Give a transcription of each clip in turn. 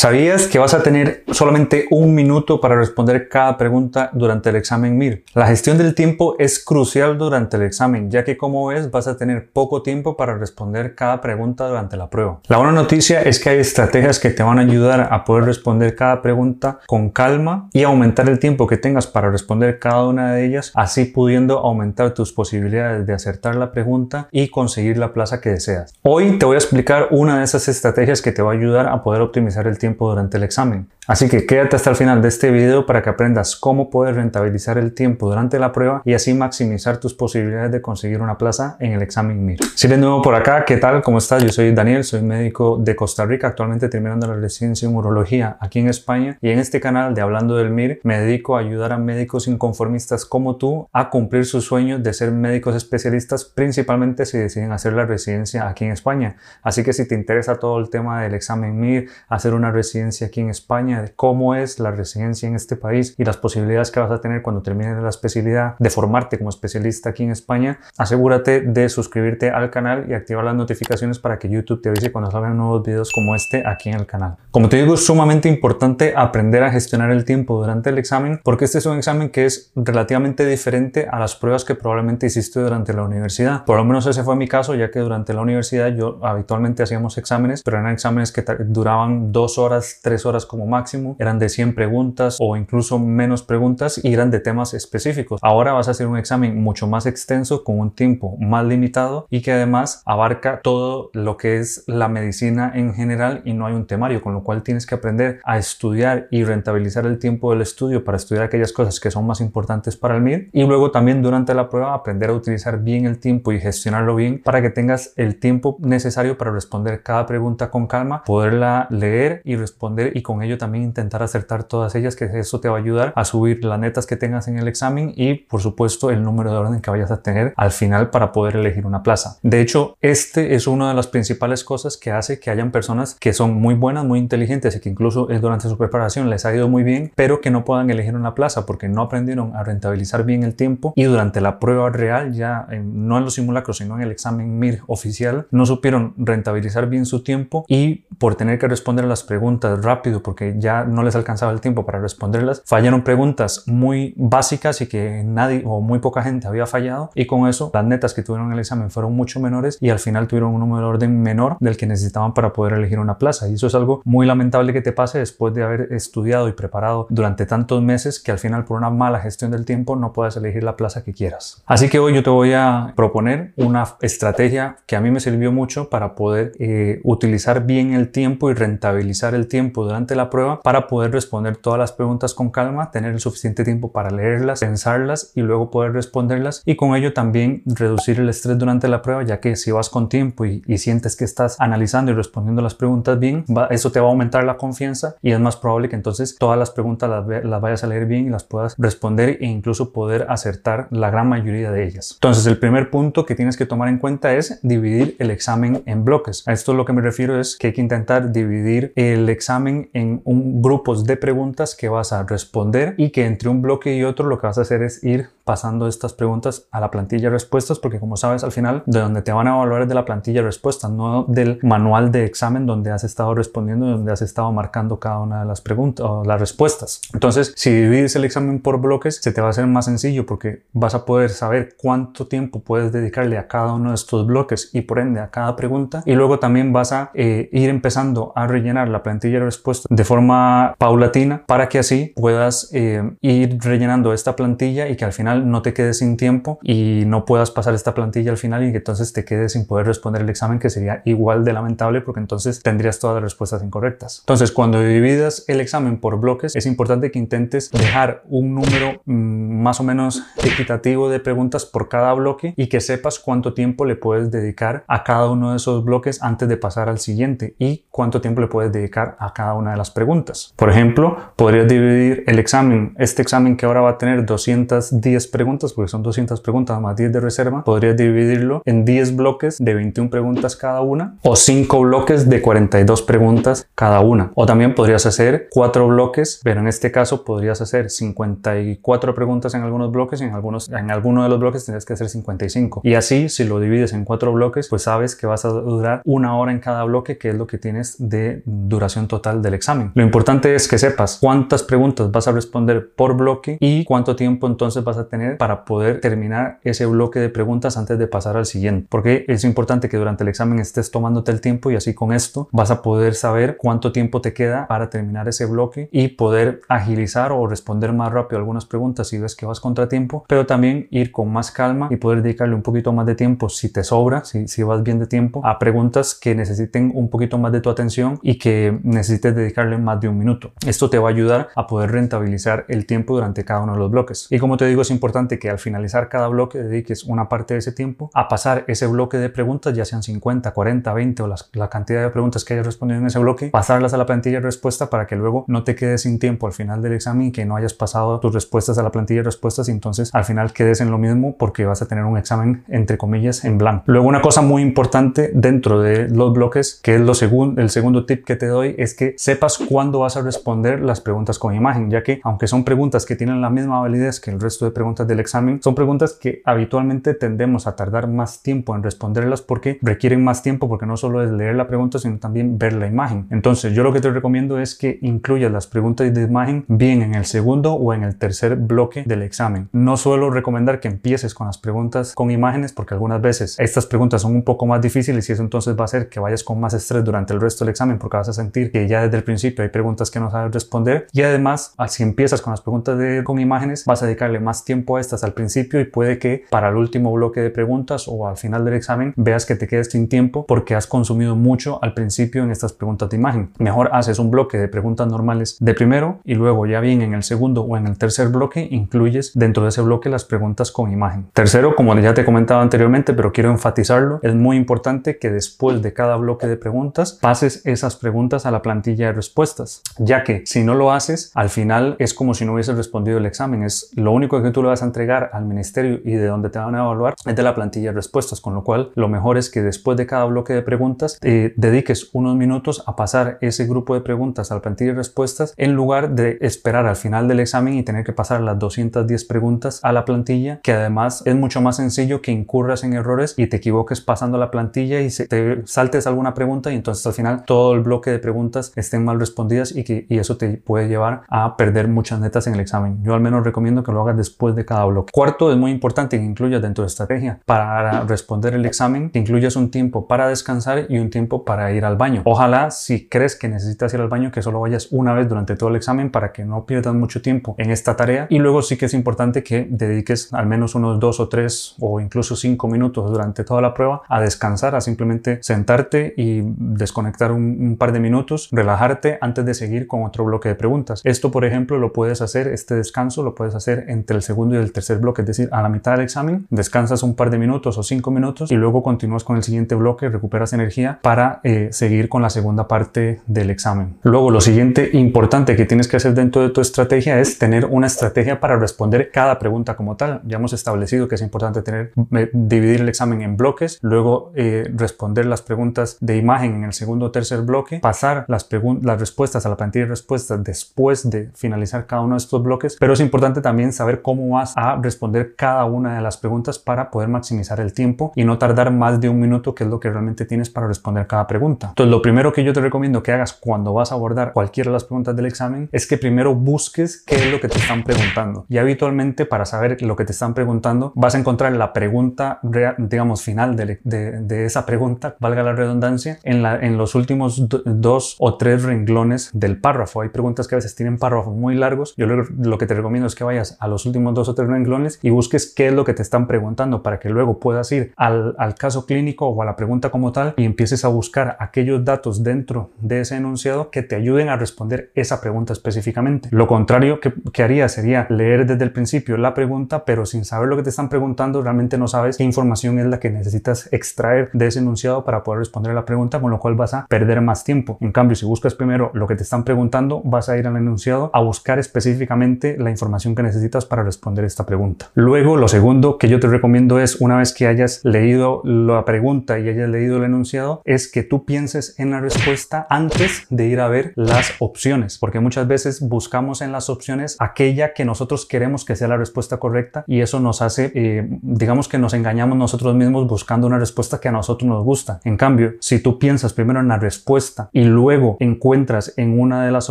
¿Sabías que vas a tener solamente un minuto para responder cada pregunta durante el examen MIR? La gestión del tiempo es crucial durante el examen, ya que como ves vas a tener poco tiempo para responder cada pregunta durante la prueba. La buena noticia es que hay estrategias que te van a ayudar a poder responder cada pregunta con calma y aumentar el tiempo que tengas para responder cada una de ellas, así pudiendo aumentar tus posibilidades de acertar la pregunta y conseguir la plaza que deseas. Hoy te voy a explicar una de esas estrategias que te va a ayudar a poder optimizar el tiempo durante el examen. Así que quédate hasta el final de este video para que aprendas cómo poder rentabilizar el tiempo durante la prueba y así maximizar tus posibilidades de conseguir una plaza en el examen MIR. Si eres nuevo por acá, ¿qué tal? ¿Cómo estás? Yo soy Daniel, soy médico de Costa Rica, actualmente terminando la residencia en urología aquí en España y en este canal de Hablando del MIR me dedico a ayudar a médicos inconformistas como tú a cumplir sus sueños de ser médicos especialistas, principalmente si deciden hacer la residencia aquí en España. Así que si te interesa todo el tema del examen MIR, hacer una residencia aquí en España, de cómo es la residencia en este país y las posibilidades que vas a tener cuando termines la especialidad de formarte como especialista aquí en España, asegúrate de suscribirte al canal y activar las notificaciones para que YouTube te avise cuando salgan nuevos videos como este aquí en el canal. Como te digo, es sumamente importante aprender a gestionar el tiempo durante el examen porque este es un examen que es relativamente diferente a las pruebas que probablemente hiciste durante la universidad. Por lo menos ese fue mi caso, ya que durante la universidad yo habitualmente hacíamos exámenes, pero eran exámenes que duraban dos horas, tres horas como máximo, eran de 100 preguntas o incluso menos preguntas y eran de temas específicos. Ahora vas a hacer un examen mucho más extenso con un tiempo más limitado y que además abarca todo lo que es la medicina en general y no hay un temario, con lo cual tienes que aprender a estudiar y rentabilizar el tiempo del estudio para estudiar aquellas cosas que son más importantes para el MIR y luego también durante la prueba aprender a utilizar bien el tiempo y gestionarlo bien para que tengas el tiempo necesario para responder cada pregunta con calma, poderla leer y responder y con ello también intentar acertar todas ellas, que eso te va a ayudar a subir las netas que tengas en el examen y por supuesto el número de orden que vayas a tener al final para poder elegir una plaza. De hecho, este es una de las principales cosas que hace que hayan personas que son muy buenas, muy inteligentes y que incluso durante su preparación les ha ido muy bien, pero que no puedan elegir una plaza porque no aprendieron a rentabilizar bien el tiempo y durante la prueba real, ya no en los simulacros, sino en el examen MIR oficial, no supieron rentabilizar bien su tiempo y por tener que responder las preguntas rápido porque ya no les alcanzaba el tiempo para responderlas, fallaron preguntas muy básicas y que nadie o muy poca gente había fallado. Y con eso las netas que tuvieron en el examen fueron mucho menores y al final tuvieron un número de orden menor del que necesitaban para poder elegir una plaza. Y eso es algo muy lamentable que te pase después de haber estudiado y preparado durante tantos meses que al final por una mala gestión del tiempo no puedas elegir la plaza que quieras. Así que hoy yo te voy a proponer una estrategia que a mí me sirvió mucho para poder eh, utilizar bien el tiempo y rentabilizar el tiempo durante la prueba para poder responder todas las preguntas con calma, tener el suficiente tiempo para leerlas, pensarlas y luego poder responderlas y con ello también reducir el estrés durante la prueba ya que si vas con tiempo y, sientes que estás analizando y respondiendo las preguntas bien, eso te va a aumentar la confianza y es más probable que entonces todas las preguntas las, las vayas a leer bien y las puedas responder e incluso poder acertar la gran mayoría de ellas. Entonces el primer punto que tienes que tomar en cuenta es dividir el examen en bloques. A esto lo que me refiero es que hay que intentar dividir el examen en un, grupos de preguntas que vas a responder y que entre un bloque y otro lo que vas a hacer es ir pasando estas preguntas a la plantilla de respuestas porque como sabes al final de donde te van a evaluar es de la plantilla de respuestas, no del manual de examen donde has estado respondiendo y donde has estado marcando cada una de las preguntas o las respuestas. Entonces, si divides el examen por bloques, se te va a hacer más sencillo porque vas a poder saber cuánto tiempo puedes dedicarle a cada uno de estos bloques y por ende a cada pregunta y luego también vas a eh, ir empezando a rellenar la plantilla de respuestas de forma paulatina para que así puedas eh, ir rellenando esta plantilla y que al final no te quedes sin tiempo y no puedas pasar esta plantilla al final y que entonces te quedes sin poder responder el examen que sería igual de lamentable porque entonces tendrías todas las respuestas incorrectas. Entonces cuando dividas el examen por bloques es importante que intentes dejar un número mm, más o menos equitativo de preguntas por cada bloque y que sepas cuánto tiempo le puedes dedicar a cada uno de esos bloques antes de pasar al siguiente y cuánto tiempo le puedes dedicar a cada una de las preguntas. Por ejemplo, podrías dividir el examen, este examen que ahora va a tener 210 10 preguntas, porque son 200 preguntas más 10 de reserva, podrías dividirlo en 10 bloques de 21 preguntas cada una o 5 bloques de 42 preguntas cada una. O también podrías hacer 4 bloques, pero en este caso podrías hacer 54 preguntas en algunos bloques y en, algunos, en alguno de los bloques tendrías que hacer 55. Y así, si lo divides en 4 bloques, pues sabes que vas a durar una hora en cada bloque, que es lo que tienes de duración total del examen. Lo importante es que sepas cuántas preguntas vas a responder por bloque y cuánto tiempo entonces vas a tener para poder terminar ese bloque de preguntas antes de pasar al siguiente. Porque es importante que durante el examen estés tomándote el tiempo y así con esto vas a poder saber cuánto tiempo te queda para terminar ese bloque y poder agilizar o responder más rápido algunas preguntas si ves que vas contra tiempo, pero también ir con más calma y poder dedicarle un poquito más de tiempo si te sobra, si, si vas bien de tiempo, a preguntas que necesiten un poquito más de tu atención y que necesites dedicarle más de un minuto. Esto te va a ayudar a poder rentabilizar el tiempo durante cada uno de los bloques. Y como te digo, es importante que al finalizar cada bloque dediques una parte de ese tiempo a pasar ese bloque de preguntas, ya sean 50, 40, 20 o la cantidad de preguntas que hayas respondido en ese bloque, pasarlas a la plantilla de respuesta para que luego no te quedes sin tiempo al final del examen y que no hayas pasado tus respuestas a la plantilla de respuestas y entonces al final quedes en lo mismo porque vas a tener un examen entre comillas en blanco. Luego una cosa muy importante dentro de los bloques, que es lo segundo, el segundo tip que te doy, es que sepas cuándo vas a responder las preguntas con imagen, ya que aunque son preguntas que tienen la misma validez que el resto de preguntas del examen, son preguntas que habitualmente tendemos a tardar más tiempo en responderlas porque requieren más tiempo porque no solo es leer la pregunta, sino también ver la imagen. Entonces, yo lo que te recomiendo es que incluyas las preguntas de imagen bien en el segundo o en el tercer bloque del examen. No suelo recomendar que empieces con las preguntas con imágenes porque algunas veces estas preguntas son un poco más difíciles y eso entonces va a hacer que vayas con más estrés durante el resto del examen porque vas a sentir que ya desde el principio hay preguntas que no sabes responder y además si empiezas con las preguntas de, con imágenes vas a dedicarle más tiempo estas al principio y puede que para el último bloque de preguntas o al final del examen veas que te quedes sin tiempo porque has consumido mucho al principio en estas preguntas de imagen. Mejor haces un bloque de preguntas normales de primero y luego ya bien en el segundo o en el tercer bloque incluyes dentro de ese bloque las preguntas con imagen. Tercero, como ya te he comentado anteriormente, pero quiero enfatizarlo, es muy importante que después de cada bloque de preguntas pases esas preguntas a la plantilla de respuestas, ya que si no lo haces, al final es como si no hubieses respondido el examen. Es lo único que tú le vas a entregar al ministerio y de donde te van a evaluar es de la plantilla de respuestas, con lo cual lo mejor es que después de cada bloque de preguntas eh, dediques unos minutos a pasar ese grupo de preguntas a la plantilla de respuestas en lugar de esperar al final del examen y tener que pasar las 210 preguntas a la plantilla, que además es mucho más sencillo que incurras en errores y te equivoques pasando la plantilla y se te saltes alguna pregunta y entonces al final todo el bloque de preguntas estén mal respondidas y que y eso te puede llevar a perder muchas netas en el examen. Yo al menos recomiendo que lo hagas después de cada bloque. Cuarto, es muy importante que incluyas dentro de estrategia para responder el examen, que incluyas un tiempo para descansar y un tiempo para ir al baño. Ojalá si crees que necesitas ir al baño que solo vayas una vez durante todo el examen para que no pierdas mucho tiempo en esta tarea y luego sí que es importante que dediques al menos unos dos o tres o incluso cinco minutos durante toda la prueba a descansar, a simplemente sentarte y desconectar un, un par de minutos, relajarte antes de seguir con otro bloque de preguntas. Esto, por ejemplo, lo puedes hacer, este descanso lo puedes hacer entre el segundo y el tercer bloque, es decir, a la mitad del examen, descansas un par de minutos o cinco minutos y luego continúas con el siguiente bloque, recuperas energía para eh, seguir con la segunda parte del examen. Luego, lo siguiente importante que tienes que hacer dentro de tu estrategia es tener una estrategia para responder cada pregunta como tal. Ya hemos establecido que es importante tener, eh, dividir el examen en bloques, luego eh, responder las preguntas de imagen en el segundo o tercer bloque, pasar las, las respuestas a la plantilla de respuestas después de finalizar cada uno de estos bloques, pero es importante también saber cómo vas a responder cada una de las preguntas para poder maximizar el tiempo y no tardar más de un minuto, que es lo que realmente tienes para responder cada pregunta. Entonces, lo primero que yo te recomiendo que hagas cuando vas a abordar cualquiera de las preguntas del examen es que primero busques qué es lo que te están preguntando. Y habitualmente, para saber lo que te están preguntando, vas a encontrar la pregunta, digamos, final de, de, esa pregunta, valga la redundancia, en, la, en los últimos dos o tres renglones del párrafo. Hay preguntas que a veces tienen párrafos muy largos. Yo lo, lo que te recomiendo es que vayas a los últimos dos o tres renglones y busques qué es lo que te están preguntando para que luego puedas ir al, al caso clínico o a la pregunta como tal y empieces a buscar aquellos datos dentro de ese enunciado que te ayuden a responder esa pregunta específicamente. Lo contrario que, que haría sería leer desde el principio la pregunta, pero sin saber lo que te están preguntando, realmente no sabes qué información es la que necesitas extraer de ese enunciado para poder responder a la pregunta, con lo cual vas a perder más tiempo. En cambio, si buscas primero lo que te están preguntando, vas a ir al enunciado a buscar específicamente la información que necesitas para responder responder esta pregunta. Luego, lo segundo que yo te recomiendo es, una vez que hayas leído la pregunta y hayas leído el enunciado, es que tú pienses en la respuesta antes de ir a ver las opciones, porque muchas veces buscamos en las opciones aquella que nosotros queremos que sea la respuesta correcta y eso nos hace, eh, digamos que nos engañamos nosotros mismos buscando una respuesta que a nosotros nos gusta. En cambio, si tú piensas primero en la respuesta y luego encuentras en una de las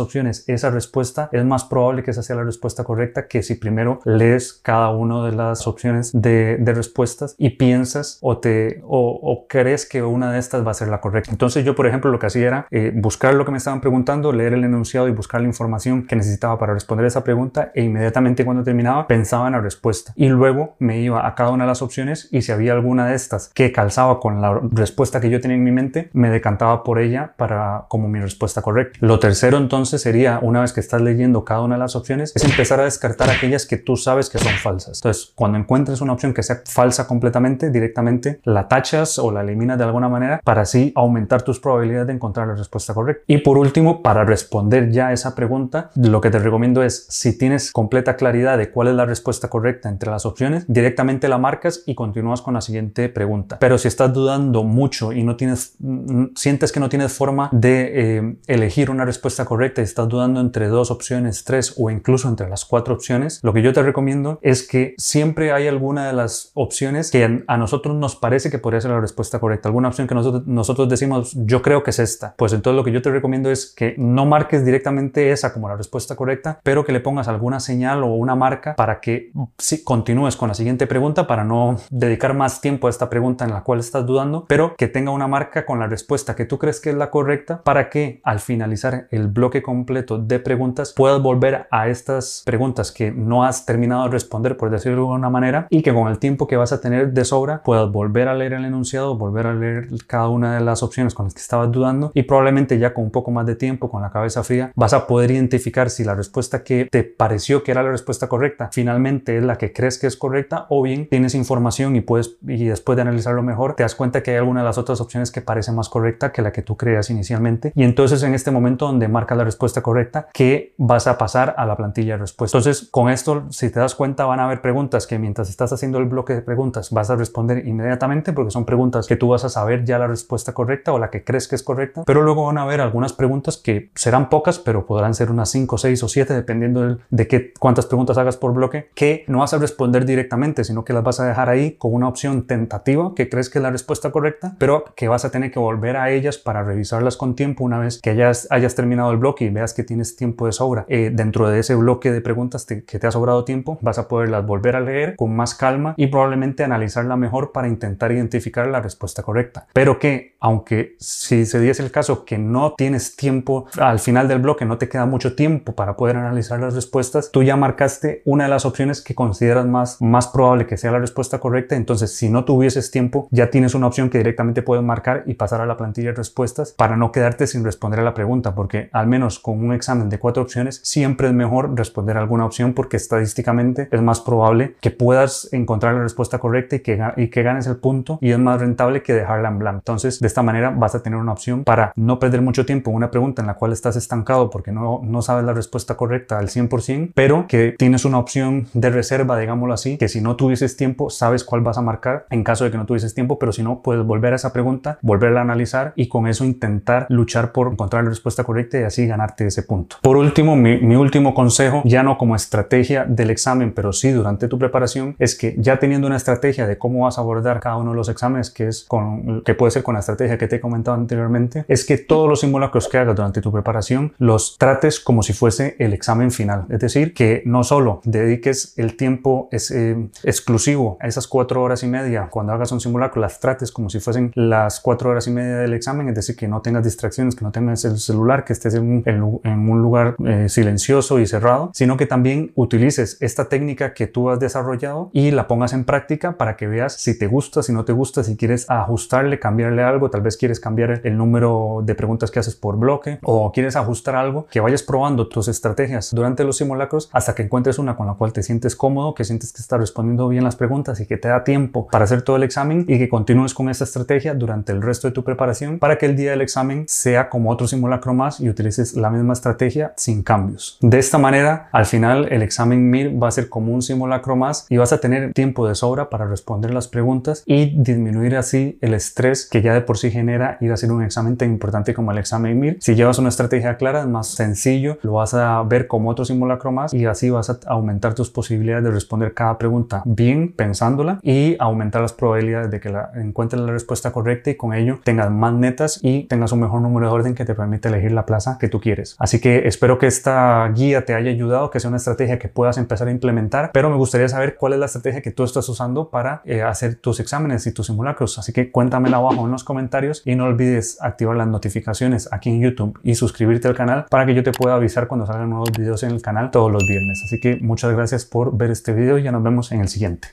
opciones esa respuesta, es más probable que esa sea la respuesta correcta que si primero lees cada una de las opciones de, respuestas y piensas o, te, o, crees que una de estas va a ser la correcta. Entonces yo, por ejemplo, lo que hacía era eh, buscar lo que me estaban preguntando, leer el enunciado y buscar la información que necesitaba para responder esa pregunta e inmediatamente cuando terminaba pensaba en la respuesta y luego me iba a cada una de las opciones y si había alguna de estas que calzaba con la respuesta que yo tenía en mi mente, me decantaba por ella para como mi respuesta correcta. Lo tercero entonces sería, una vez que estás leyendo cada una de las opciones, es empezar a descartar aquellas que tú sabes que son falsas. Entonces, cuando encuentres una opción que sea falsa completamente, directamente la tachas o la eliminas de alguna manera para así aumentar tus probabilidades de encontrar la respuesta correcta. Y por último, para responder ya esa pregunta, lo que te recomiendo es, si tienes completa claridad de cuál es la respuesta correcta entre las opciones, directamente la marcas y continúas con la siguiente pregunta. Pero si estás dudando mucho y no tienes, mm, sientes que no tienes forma de eh, elegir una respuesta correcta y estás dudando entre dos opciones, tres o incluso entre las cuatro opciones, lo que yo te recomiendo es que siempre hay alguna de las opciones que a nosotros nos parece que podría ser la respuesta correcta. Alguna opción que nosotros, nosotros decimos, yo creo que es esta. Pues entonces lo que yo te recomiendo es que no marques directamente esa como la respuesta correcta, pero que le pongas alguna señal o una marca para que si continúes con la siguiente pregunta para no dedicar más tiempo a esta pregunta en la cual estás dudando, pero que tenga una marca con la respuesta que tú crees que es la correcta para que al finalizar el bloque completo de preguntas puedas volver a estas preguntas que no has terminado de responder, por decirlo de alguna manera, y que con el tiempo que vas a tener de sobra puedas volver a leer el enunciado, volver a leer cada una de las opciones con las que estabas dudando y probablemente ya con un poco más de tiempo, con la cabeza fría, vas a poder identificar si la respuesta que te pareció que era la respuesta correcta finalmente es la que crees que es correcta o bien tienes información y puedes y después de analizarlo mejor te das cuenta que hay alguna de las otras opciones que parece más correcta que la que tú creas inicialmente y entonces en este momento donde marcas la respuesta correcta que vas a pasar a la plantilla de respuesta. Entonces con esto si te das cuenta van a haber preguntas que mientras estás haciendo el bloque de preguntas vas a responder inmediatamente porque son preguntas que tú vas a saber ya la respuesta correcta o la que crees que es correcta, pero luego van a haber algunas preguntas que serán pocas, pero podrán ser unas 5, 6 o 7 dependiendo de, qué, cuántas preguntas hagas por bloque, que no vas a responder directamente, sino que las vas a dejar ahí con una opción tentativa que crees que es la respuesta correcta, pero que vas a tener que volver a ellas para revisarlas con tiempo una vez que hayas, hayas terminado el bloque y veas que tienes tiempo de sobra. Eh, dentro de ese bloque de preguntas que te ha sobrado tiempo, vas a poderlas volver a leer con más calma y probablemente analizarla mejor para intentar identificar la respuesta correcta. Pero que, aunque si se diese el caso que no tienes tiempo al final del bloque, no te queda mucho tiempo para poder analizar las respuestas, tú ya marcaste una de las opciones que consideras más, más probable que sea la respuesta correcta. Entonces, si no tuvieses tiempo, ya tienes una opción que directamente puedes marcar y pasar a la plantilla de respuestas para no quedarte sin responder a la pregunta, porque al menos con un examen de cuatro opciones, siempre es mejor responder alguna opción porque estadísticamente es más probable que puedas encontrar la respuesta correcta y que, y que ganes el punto y es más rentable que dejarla en blanco. Entonces, de esta manera vas a tener una opción para no perder mucho tiempo en una pregunta en la cual estás estancado porque no, no sabes la respuesta correcta al 100%, pero que tienes una opción de reserva, digámoslo así, que si no tuvieses tiempo, sabes cuál vas a marcar en caso de que no tuvieses tiempo, pero si no, puedes volver a esa pregunta, volverla a analizar y con eso intentar luchar por encontrar la respuesta correcta y así ganarte ese punto. Por último, mi, mi último consejo, ya no como estrategia del examen, pero sí durante tu preparación, es que ya teniendo una estrategia de cómo vas a abordar cada uno de los exámenes, que es con, que puede ser con la estrategia que te he comentado anteriormente, es que todos los simulacros que hagas durante tu preparación los trates como si fuese el examen final. Es decir, que no solo dediques el tiempo es, eh, exclusivo a esas cuatro horas y media cuando hagas un simulacro, las trates como si fuesen las cuatro horas y media del examen, es decir, que no tengas distracciones, que no tengas el celular, que estés en un, en, un lugar eh, silencioso y cerrado, sino que también utilices esta técnica que tú has desarrollado y la pongas en práctica para que veas si te gusta, si no te gusta, si quieres ajustarle, cambiarle algo, tal vez quieres cambiar el número de preguntas que haces por bloque o quieres ajustar algo, que vayas probando tus estrategias durante los simulacros hasta que encuentres una con la cual te sientes cómodo, que sientes que estás respondiendo bien las preguntas y que te da tiempo para hacer todo el examen y que continúes con esa estrategia durante el resto de tu preparación para que el día del examen sea como otro simulacro más y utilices la misma estrategia sin cambios. De esta manera, al final el examen MIR va a ser como un simulacro más y vas a tener tiempo de sobra para responder las preguntas y disminuir así el estrés que ya de por sí genera ir a hacer un examen tan importante como el examen MIR. Si llevas una estrategia clara, es más sencillo, lo vas a ver como otro simulacro más y así vas a aumentar tus posibilidades de responder cada pregunta bien pensándola y aumentar las probabilidades de que la, encuentres la respuesta correcta y con ello tengas más netas y tengas un mejor número de orden que te permite elegir la plaza que tú quieres. Así que espero que esta guía te haya ayudado, que sea una estrategia que puedas empezar a implementar, pero me gustaría saber cuál es la estrategia que tú estás usando para eh, hacer tus exámenes y tus simulacros. Así que cuéntamela abajo en los comentarios y no olvides activar las notificaciones aquí en YouTube y suscribirte al canal para que yo te pueda avisar cuando salgan nuevos videos en el canal todos los viernes. Así que muchas gracias por ver este video y ya nos vemos en el siguiente.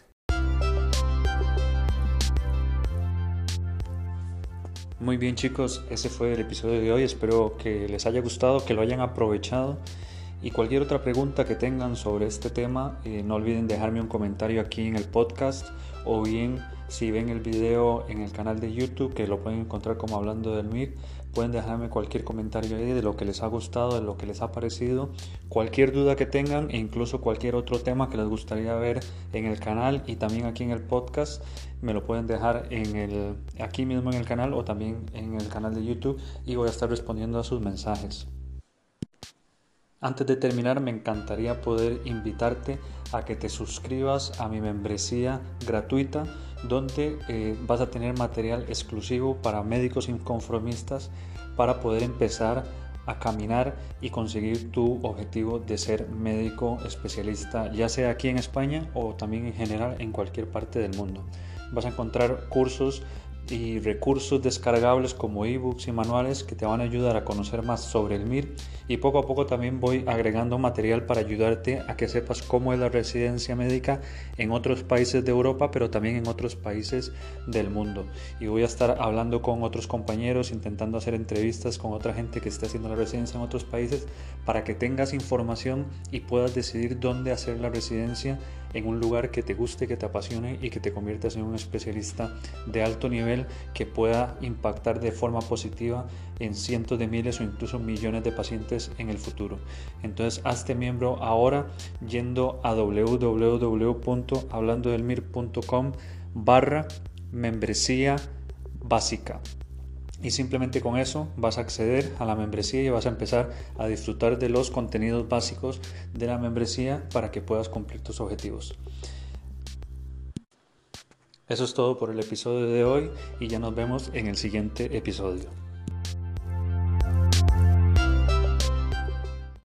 Muy bien chicos, ese fue el episodio de hoy. Espero que les haya gustado, que lo hayan aprovechado. Y cualquier otra pregunta que tengan sobre este tema, eh, no olviden dejarme un comentario aquí en el podcast o bien si ven el video en el canal de YouTube, que lo pueden encontrar como hablando del MIR, pueden dejarme cualquier comentario ahí de lo que les ha gustado, de lo que les ha parecido, cualquier duda que tengan e incluso cualquier otro tema que les gustaría ver en el canal y también aquí en el podcast, me lo pueden dejar en el, aquí mismo en el canal o también en el canal de YouTube y voy a estar respondiendo a sus mensajes. Antes de terminar, me encantaría poder invitarte a que te suscribas a mi membresía gratuita donde eh, vas a tener material exclusivo para médicos inconformistas para poder empezar a caminar y conseguir tu objetivo de ser médico especialista, ya sea aquí en España o también en general en cualquier parte del mundo. Vas a encontrar cursos y recursos descargables como ebooks y manuales que te van a ayudar a conocer más sobre el MIR. Y poco a poco también voy agregando material para ayudarte a que sepas cómo es la residencia médica en otros países de Europa pero también en otros países del mundo. Y voy a estar hablando con otros compañeros intentando hacer entrevistas con otra gente que esté haciendo la residencia en otros países para que tengas información y puedas decidir dónde hacer la residencia en un lugar que te guste, que te apasione y que te conviertas en un especialista de alto nivel que pueda impactar de forma positiva en cientos de miles o incluso millones de pacientes en el futuro. Entonces, hazte miembro ahora yendo a www.hablandodelmir.com barra membresía básica y simplemente con eso vas a acceder a la membresía y vas a empezar a disfrutar de los contenidos básicos de la membresía para que puedas cumplir tus objetivos. Eso es todo por el episodio de hoy y ya nos vemos en el siguiente episodio.